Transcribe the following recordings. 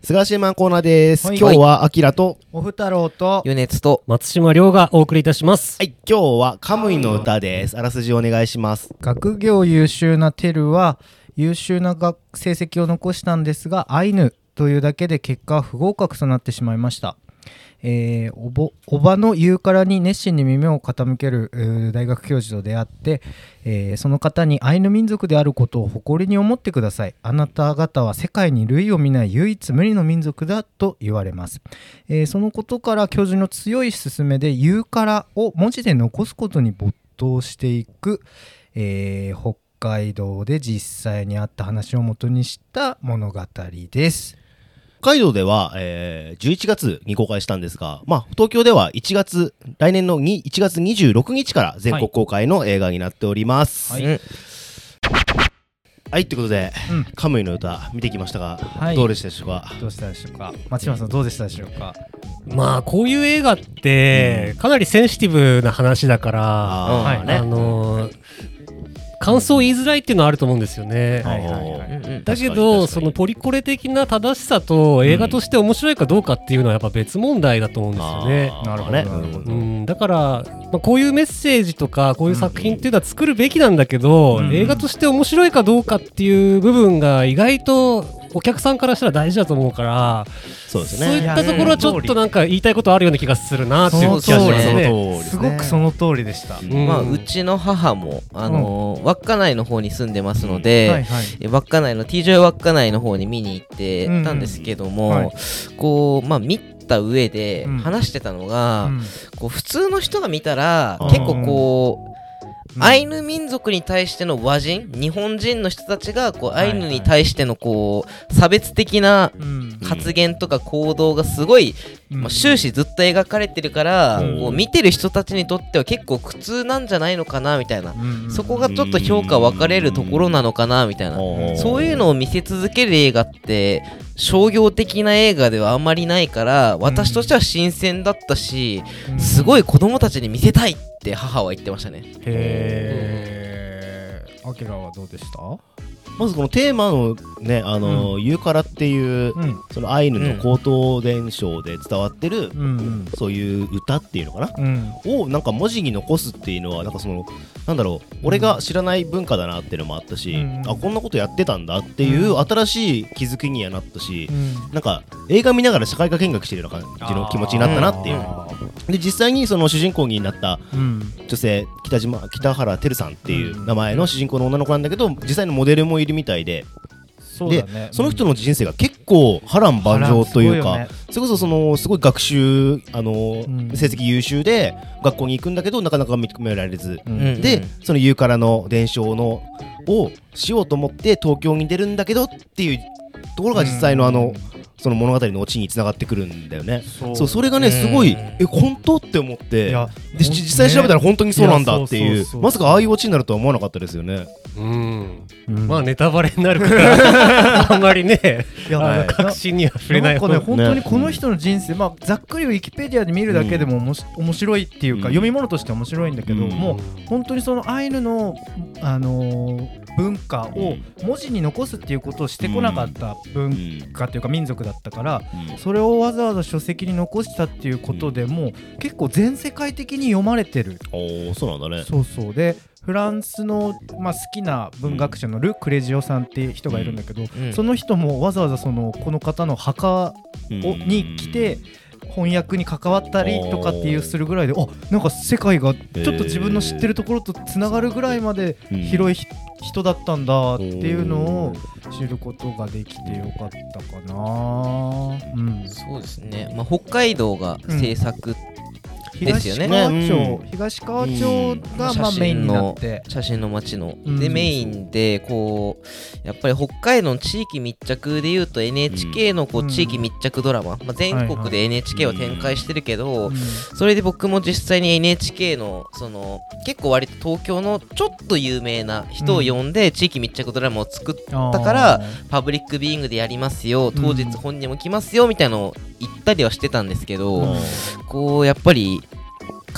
菅島コーナーです。はい今日はアキラと、おふたろうと余熱と松島亮がお送りいたします。はい、今日はカムイの歌です。あらすじお願いします。学業優秀なテルは優秀な学成績を残したんですがアイヌというだけで結果は不合格となってしまいました。えーおぼおばの言うからに熱心に耳を傾ける大学教授と出会って、えーその方にアイヌ民族であることを誇りに思ってくださいあなた方は世界に類を見ない唯一無二の民族だと言われます、えーそのことから教授の強い勧めで「言うから」を文字で残すことに没頭していく、えー北海道で実際にあった話を元にした物語です。北海道では、えー11月に公開したんですが、まあ、東京では1月、来年のに1月26日から全国公開の映画になっております。はい。うん。はい、ということで、うん。カムイの歌見てきましたが、はい。どうでしたでしょうか？どうしたでしょうか？松島さんどうでしたでしょうか？まあこういう映画ってかなりセンシティブな話だから、あーはい。あのー感想言いづらいっていうのはあると思うんですよね。だけどにそのポリコレ的な正しさと映画として面白いかどうかっていうのはやっぱ別問題だと思うんですよね。なるほど。ね。うん、だから、まあ、こういうメッセージとかこういう作品っていうのは作るべきなんだけど、うん。映画として面白いかどうかっていう部分が意外とお客さんからしたら大事だと思うから、そうですそういっね。たところはちょっとなんか言いたいことあるような気がするなっていう気がしますそのね。すごくその通りでした。うん。まあうちの母もあのー稚内の方に住んでますので、はいはい。え稚内の TJ 稚内の方に見に行ってたんですけども、うん。はいこうまあ見た上でうん。話してたのが、うん。こう普通の人が見たら結構こう、うん。アイヌ民族に対しての和人日本人の人たちがこうアイヌに対してのこう差別的なうん。発言とか行動がすごい、うん。まあ、終始ずっと描かれてるから、うん。こう見てる人たちにとっては結構苦痛なんじゃないのかなみたいな、うん。そこがちょっと評価分かれるところなのかなみたいな、そういうのを見せ続ける映画って商業的な映画ではあんまりないから私としては新鮮だったし、うん。すごい子供たちに見せたいって母は言ってましたね。へー。アキラはどうでした？まずこのテーマのね、あの、ユーカラっていう、うん。そのアイヌの口頭伝承で伝わってる、うんそういう歌っていうのかな？うん。うん。をなんか文字に残すっていうのはなんかそのなんだろう俺が知らない文化だなっていうのもあったし、うんあこんなことやってたんだっていううん新しい気づきにはなったし、うんなんか映画見ながら社会科見学してるような感じの気持ちになったなっていうあで実際にその主人公になった。女性北島北原照さんっていう名前の主人公の女の子なんだけど実際のモデルもいるみたいで。でそうだね。その人の人生が結構波乱万丈というか、それこそそのすごい学習あの、ん。成績優秀で学校に行くんだけどなかなか認められず、うん。うんでそのユーカラの伝承のをしようと思って東京に出るん。だけどっていうところが実際のあの、その物語のオチにつながってくるんだよね。そう。そうそれがねすごいうんえ本当って思って。いやでし実際調べたら本当にそうなんだっていう。まさかああいうオチになるとは思わなかったですよね。うん。うん。まあネタバレになるから あんまりね。いやあのはい確信には触れない方が本当にこの人の人生、まあざっくりウィキペディアで見るだけでもおもし面白いっていうか、うん。読み物として面白いんだけど、うん。もう本当にそのアイヌの、あのー文化を文字に残すっていうことをしてこなかった文化っていうか民族だったから、それをわざわざ書籍に残したっていうことでもう結構全世界的に読まれてる。おおそうなんだね。そうそう。でフランスの、まあ、好きな文学者のル・クレジオさんっていう人がいるんだけど、うん。その人もわざわざそのこの方の墓をに来て翻訳に関わったりとかっていうするぐらいであなんか世界がちょっと自分の知ってるところとつながるぐらいまでうん。広いひ人だったんだっていうのを知ることができてよかったかな。うん、そうですね、まあ、北海道が制作、ですよね。東川町、うん。東川町がうん。まあメインになって。写真の街の、うん。でメインでこうやっぱり北海道の地域密着でいうと NHK のこううん。地域密着ドラマ、まあ、全国で NHK は展開してるけど、うん。それで僕も実際に NHK のその結構割と東京のちょっと有名な人を呼んで地域密着ドラマを作ったからパブリックビーイングでやりますよ。当日うん本人も来ますよみたいなのを言ったりはしてたんですけど、うん。こうやっぱり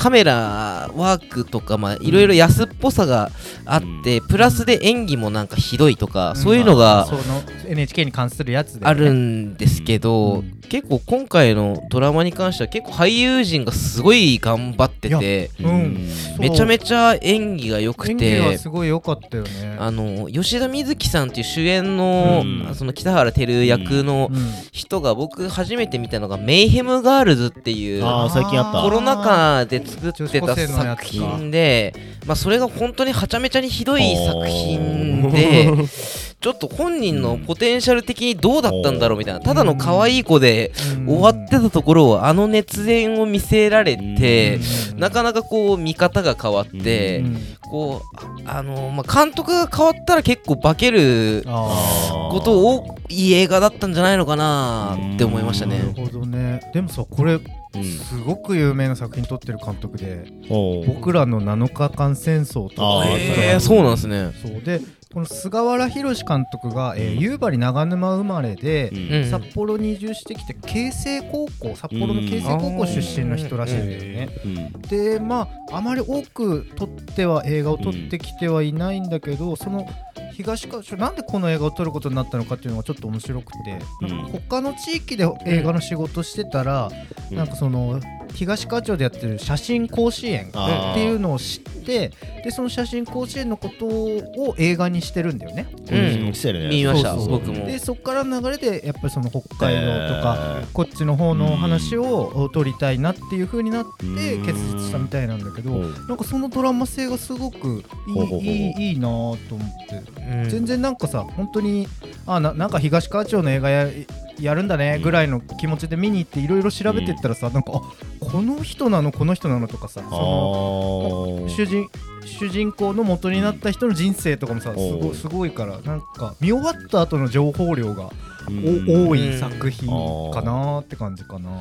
カメラワークとかまあいろいろ安っぽさがあって、プラスで演技もなんかひどいとか、そういうのがその NHK に関するやつあるんですけど、うん結構今回のドラマに関しては結構俳優陣がすごい頑張っててうんめちゃめちゃ演技が良くてすごい良かったよね。あの吉田瑞希さんっていう主演の,、うん。その北原照役のうん人が僕初めて見たのが「メイヘムガールズ」っていう最近あった。コロナ禍で作ってた作品で、まあ、それが本当にはちゃめちゃにひどい作品でちょっと本人のポテンシャル的にどうだったんだろうみたいなただの可愛い子でうん。終わってたところをあの熱演を見せられてうん。なかなかこう見方が変わってうん。こうああのまあ監督が変わったら結構化けることをいい映画だったんじゃないのかなって思いましたなるね。ほどね。でもさこれうん。すごく有名な作品撮ってる監督で僕らの7日間戦争とかえー、そうなんですね。そう。でこの菅原弘監督が、えー夕張長沼生まれで札幌に移住してきて慶成高校札幌の慶成高校出身の人らしいんだよね。うん。でまああまり多く撮っては映画を撮ってきてはいないんだけど、その東川町なんでこの映画を撮ることになったのかっていうのがちょっと面白くて、うん。他の地域で映画の仕事してたら、うん。なんかその東川町でやってる写真甲子園っていうのを知ってでその写真甲子園のことを映画にしてるんだよね。うん。見ましたそうそう。僕も。でそこからの流れでやっぱりその北海道とか、えー。こっちの方の話を撮りたいなっていう風になってうん。結実したみたいなんだけど、うん。なんかそのドラマ性がすごくいいいいいいなと思って、うん。全然なんかさ本当にあななんか東川町の映画ややるんだねぐらいの気持ちで見に行っていろいろ調べてったらさ、なんかあこの人なのこの人なのとかさそあのー主人主人公の元になった人の人生とかもさすおう。ごすごいからなんか見終わった後の情報量がうん。お多い作品かなって感じかな。うん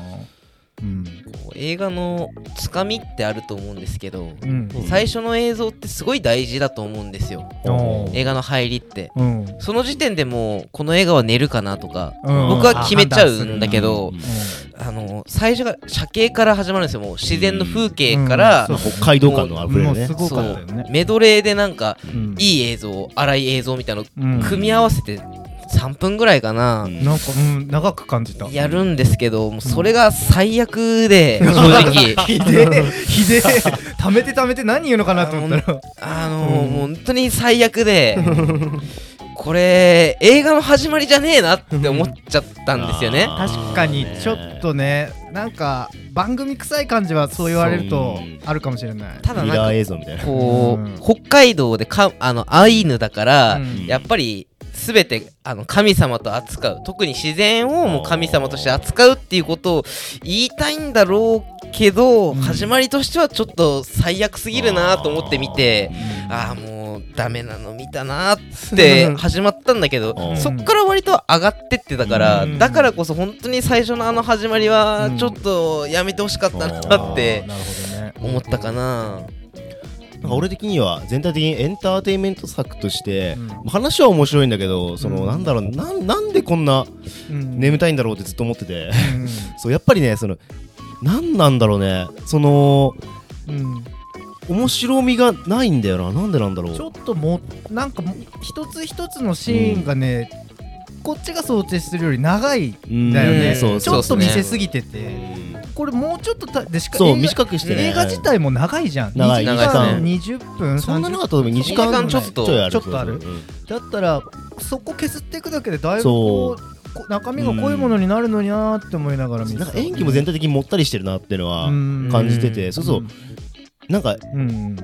こう映画のつかみってあると思うんですけどうん。最初の映像ってすごい大事だと思うんですよ。映画の入りって。うん。その時点でもうこの映画は寝るかなとかうん。僕は決めちゃうんだけどうん。あの最初が車景から始まるんですよもう自然の風景から北海道感のあふれるね。ね。メドレーでなんかうん。いい映像荒い映像みたいなのうん。組み合わせて3分ぐらいかな。うん。なんか、うん、長く感じた。やるんですけどもうそれが最悪で正直。ひでえ、ひでえ、貯めて貯めて何言うのかなと思ったら。あのう本当に最悪で これ映画の始まりじゃねえなって思っちゃったんですよね。確かにちょっとね、なんか番組臭い感じはそう言われるとあるかもしれない。ただなんかミラー映像みたいな。こう、うん。北海道でかあのアイヌだから、うん。やっぱり全てあの神様と扱う。特に自然をもう神様として扱うっていうことを言いたいんだろうけど、うん。始まりとしてはちょっと最悪すぎるなと思って見てうん。ああもうダメなの見たなって始まったんだけど、うん。そっから割と上がってってたから、うん。だからこそ本当に最初のあの始まりはうん。ちょっとやめてほしかったなって。思ったかな。なんか俺的には全体的にエンターテインメント作としてうん。話は面白いんだけどそのうん。なんだろうなんなんでこんなうん。眠たいんだろうってずっと思ってて。うん。そうやっぱりねそのなんなんだろうね。そのうん。面白みがないんだよな。なんでなんだろう。ちょっともうなんか一つ一つのシーンがね、こっちが想定するより長いんだよね、ちょっと見せすぎてうて、んこれもうちょっとたでしかそう短くしてね。映画自体も長いじゃん。長い。2時長間い。20分そんな30なかったと思う2時間二時間ちょっと。ちょっとある。だったらそこ削っていくだけでだいぶそこうこ中身が濃いものになるのになーって思いながら見てた。うんなんか演技も全体的にもったりしてるなっていうのはうん。感じてて。そうそう。なんかうん。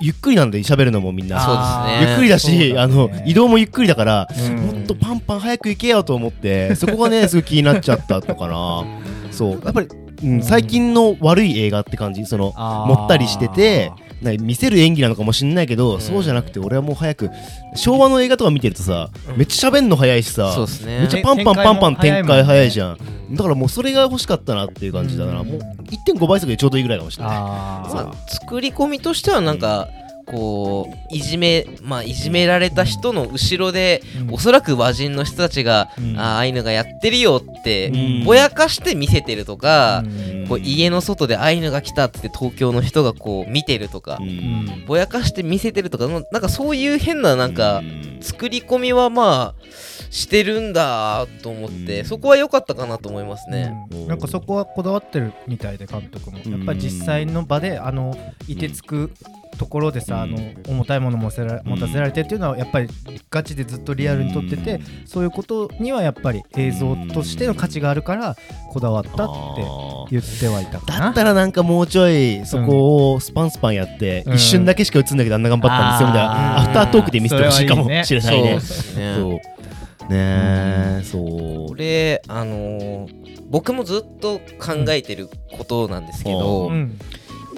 ゆっくりなんで喋るのもみんな。そうですね。ゆっくりだしね。の移動もゆっくりだからうん。もっとパンパン早く行けよと思ってそこがねすごい気になっちゃったのかな。そう。やっぱり、うん、最近の悪い映画って感じ。そのもったりしてて見せる演技なのかもしんないけど、そうじゃなくて俺はもう早く昭和の映画とか見てるとさ、めっちゃ喋んの早いしさそうですね。めっちゃパンパンパンパン展開早いじゃん。だからもうそれが欲しかったなっていう感じだから、うん。もう1.5倍速でちょうどいいぐらいかもしれない。あまあ、作り込みとしてはなんか、こういじめまあいじめられた人の後ろで、うん。おそらく和人の人たちが、うん。ああアイヌがやってるよって、うん。ぼやかして見せてるとか、うん。こう家の外でアイヌが来たって東京の人がこう見てるとか、うん。ぼやかして見せてるとかのなんかそういう変ななんかうん。作り込みはまあしてるんだと思って、うん。そこは良かったかなと思いますね。うん。なんかそこはこだわってるみたいで監督も。うんやっぱり実際の場であのいてつくところでさ、うん。あの重たいものもせら持たせられてっていうのはやっぱりガチでずっとリアルに撮ってて、そういうことにはやっぱり映像としての価値があるからこだわったって言ってはいたかな。だったらなんかもうちょいそこをスパンスパンやって、うん。一瞬だけしか映んだけどあんな頑張ったんですよみたいなアフタートークで見せてほしいかもしれないね。ですね。そう。ねえ、そう。これあのー僕もずっと考えてることなんですけど、うん。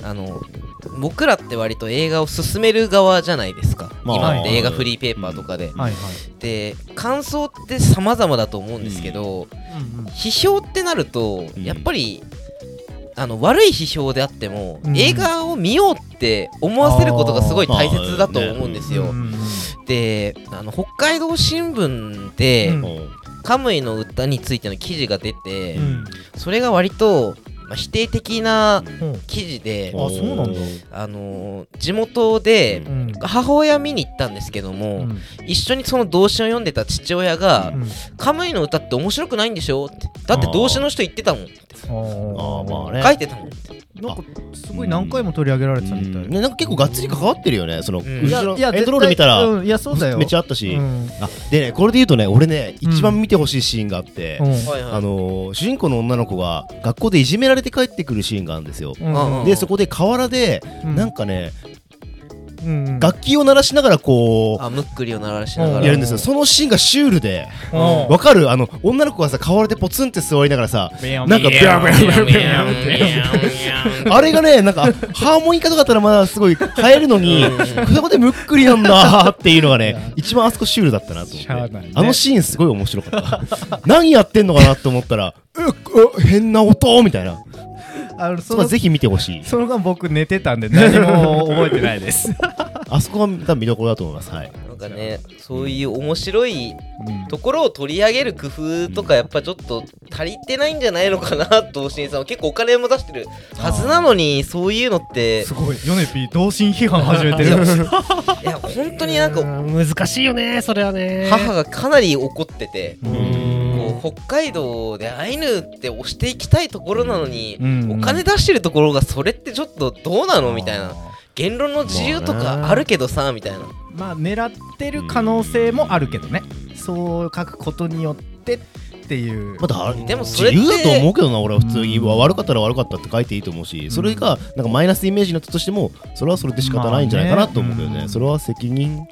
あの僕らって割と映画を進める側じゃないですか、まあ今って映画フリーペーパーとかで、はいはい、で感想って様々だと思うんですけど、批評ってなると、うん。やっぱりあの悪い批評であっても、うん。映画を見ようって思わせることがすごい大切だと思うんですよ。うんであの北海道新聞で、カムイの歌についての記事が出て、うん。それが割と、まあ、否定的なうん。記事で、あそうなんだ。あのー地元でうん。母親見に行ったんですけども、うん。一緒にその動詞を読んでた父親がうん「カムイの歌って面白くないんでしょ?」って「だって動詞の人言ってたもん」って。書いてたもんってなんかすごい何回も取り上げられてたみたい。ね、なんか結構がっつり関わってるよねその、ん。後ろエンドロール見たら、うんいやそうだよ。めっちゃあったし、うん。あでねこれで言うとね俺ねうん。一番見てほしいシーンがあって、あのー主人公の女の子が学校でいじめられて帰ってくるシーンがあるんですよ、うん。でそこで河原で、うん。なんかねうん楽器を鳴らしながらこあムックリを鳴らしながうんら。うやるんですよ。そのシーンがシュールでうん。わかる？あの女の子がさ河原でポツンって座りながらさなんかビャャャあれがねなんかハーモニカとかだったらまだすごい映えるのにそこでむっくりなんだっていうのがね一番あそこシュールだったなと思って。あのシーンすごい面白かった。何やってんのかなと思ったら変な音みたいなあのそのぜひ見てほしい。その間僕寝てたんで何も覚えてないです。あそこが多分見どころだと思います。はい。なんかねそういう面白いところを取り上げる工夫とかやっぱちょっと足りてないんじゃないのかなと新さんは結構お金も出してるはずなのにそういうのってすごい。ヨネピー同心批判始めてる。いや本当になんかうん難しいよねそれはね。母がかなり怒ってて。うこう北海道でアイヌって押していきたいところなのにうんお金出してるところがそれってちょっとどうなの？みたいな。言論の自由とかあるけどさみたいな。まあ狙ってる可能性もあるけどね。そう書くことによってっていう。まだでもそれって自由だと思うけどな俺は普通に、悪かったら悪かったって書いていいと思うし、それがなんかマイナスイメージになったとしてもそれはそれで仕方ないんじゃないかなと思うけどね,、まあね。それは責任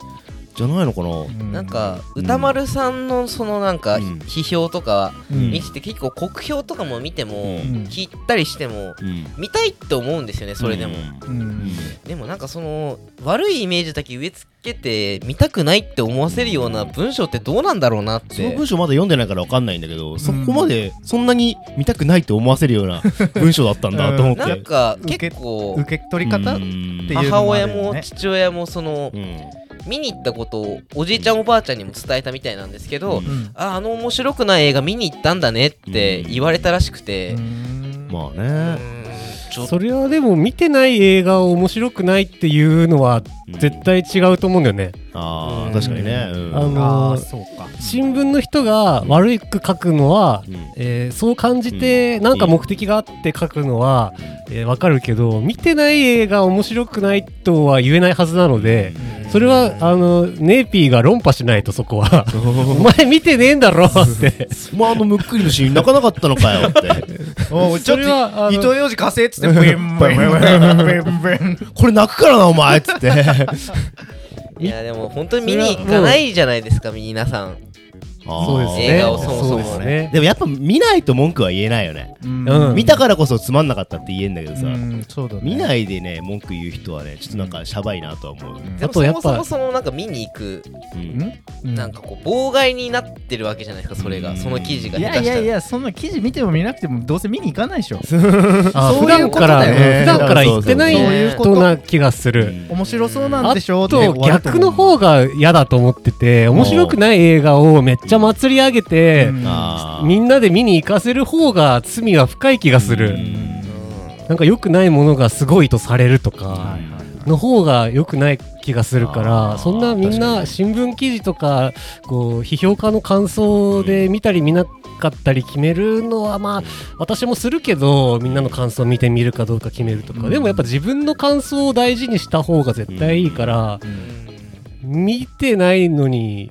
じゃないのかな、うなんかうん歌丸さんのそのなんかうん。批評とかうん。見てて結構国評とかも見てもうん。聞いたりしてもうん。見たいって思うんですよねそれでも。うん。でもなんかその悪いイメージだけ植え付けて見たくないって思わせるような文章ってどうなんだろうなって。その文章まだ読んでないから分かんないんだけど、そこまでそんなに見たくないって思わせるような 文章だったんだと思って、なんか受け結構受け取り方うんっていうの母親もあるよね。も父親もそのうん見に行ったことをおじいちゃんおばあちゃんにも伝えたみたいなんですけど、うん。うんああの面白くない映画見に行ったんだねって言われたらしくて、うん。まあね、それはでも見てない映画を面白くないっていうのは絶対違うと思うんだよね、ああ確かにね、うん。あのあーそうか。新聞の人が悪く書くのは、うん。えーそう感じてなんか目的があって書くのは、えーわかるけど見てない映画面白くないとは言えないはずなので、それはあのネーピーが論破しないとそこは。お前見てねえんだろ って。まああのむっくりのシーン泣かなかったのかよって。ちょっそれはあのと糸ようじ貸せっつってブンブンブンブンブン。これ泣くからなお前っつっていやでも本当に見に行かないじゃないですか皆さんそうですね。映画をそもそもそうですね。でもやっぱ見ないと文句は言えないよね、うん。うん。見たからこそつまんなかったって言えんだけどさ、うんそうだね。見ないでね文句言う人はねちょっとなんかシャバいなとは思う、うん。でもあとやっぱそもそもそのなんか見に行くうん？うん。なんかこう妨害になってるわけじゃないですかそれうん。がその記事がいやいやい下手したら。やそんな記事見ても見なくてもどうせ見に行かないでしょ。あ そういう普段ことからだよね。普段から言ってないそういうこと。人な気がする面白そうなんあでしょと逆の方が嫌だと思ってて面白くない映画をめっちゃ祭り上げてみんなで見に行かせる方が罪は深い気がする。なんか良くないものがすごいとされるとかの方が良くない気がするからそんなみんな新聞記事とかこう批評家の感想で見たり見なかったり決めるのはまあ私もするけどみんなの感想を見てみるかどうか決めるとか。でもやっぱ自分の感想を大事にした方が絶対いいから見てないのに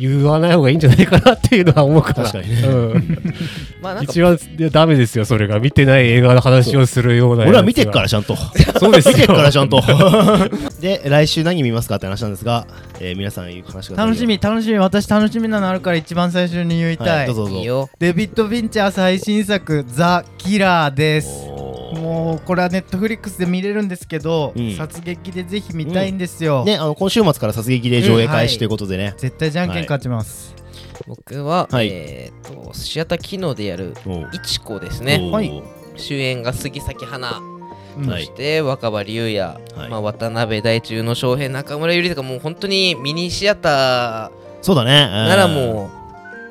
言わない方がいいんじゃないかなっていうのは思うから。確かにね。うん。まあなんか。一番いやダメですよそれが見てない映画の話をするような俺は見てっからちゃんと。そうですよ。見てっからちゃんと。で来週何見ますかって話なんですが、えー皆さん言う話が楽しみ楽しみ。私楽しみなのあるから一番最初に言いたい、はいどうぞどうぞ。デビッド・ヴィンチャー最新作「ザ・キラー」です。おーもうこれはネットフリックスで見れるんですけど、うん。殺撃でぜひ見たいんですよ、ねあの今週末から殺撃で上映開始ということでね、絶対じゃんけん勝ちます、僕ははい。えっとシアター機能でやるいちこですね。主演が杉咲花。うん。はい。そして若葉龍也、はい。まあ、渡辺大中の翔平中村ゆりとかもう本当にミニシアタそうだね。ーならもう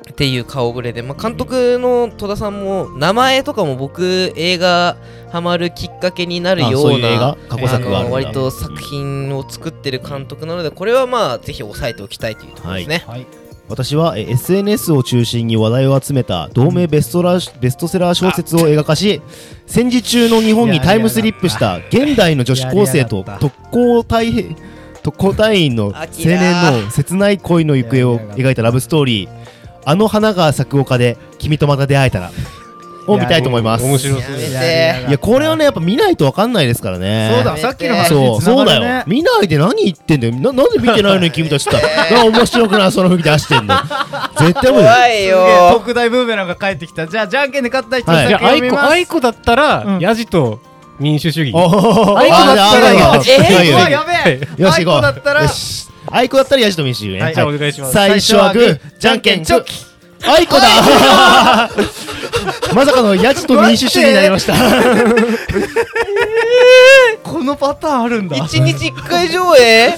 っていう顔ぶれで、まあ、監督の戸田さんも名前とかも僕映画ハマるきっかけになるようあそういう映画？な過去作が割と作品を作ってる監督なのでこれはまあぜひ押さえておきたいというところですね、はい。私はえ SNS を中心に話題を集めた同名ベストラベストセラー小説を映画化し戦時中の日本にタイムスリップした現代の女子高生と特攻隊兵特攻隊員の青年の切ない恋の行方を描いたラブストーリー「あの花が咲く丘で君とまた出会えたら」を見たいと思います。面白そうやめてやりやがったいやこれはねやっぱ見ないと分かんないですからね。そうださっきの話そうそうだよ。見ないで何言ってんだよ。ななんで見てないのに君たちって 面白くないその雰囲気出してんだよ。絶対無理。怖いよ。特大ブーメランが帰ってきた。じゃあじゃんけんで勝った人先を見ます。アイコだったら、うん。ヤジと民主主義。アイコだったらあじゃあえやべえ。よし行こう。アイコだったらよしアイコだったらヤジと民主主義ね、はいじゃあ、お願いします。最初はグーじゃんけんチョキ。アイコだ。まさかのヤジと民主主義になりました。このパターンあるんだ。一日一回上映？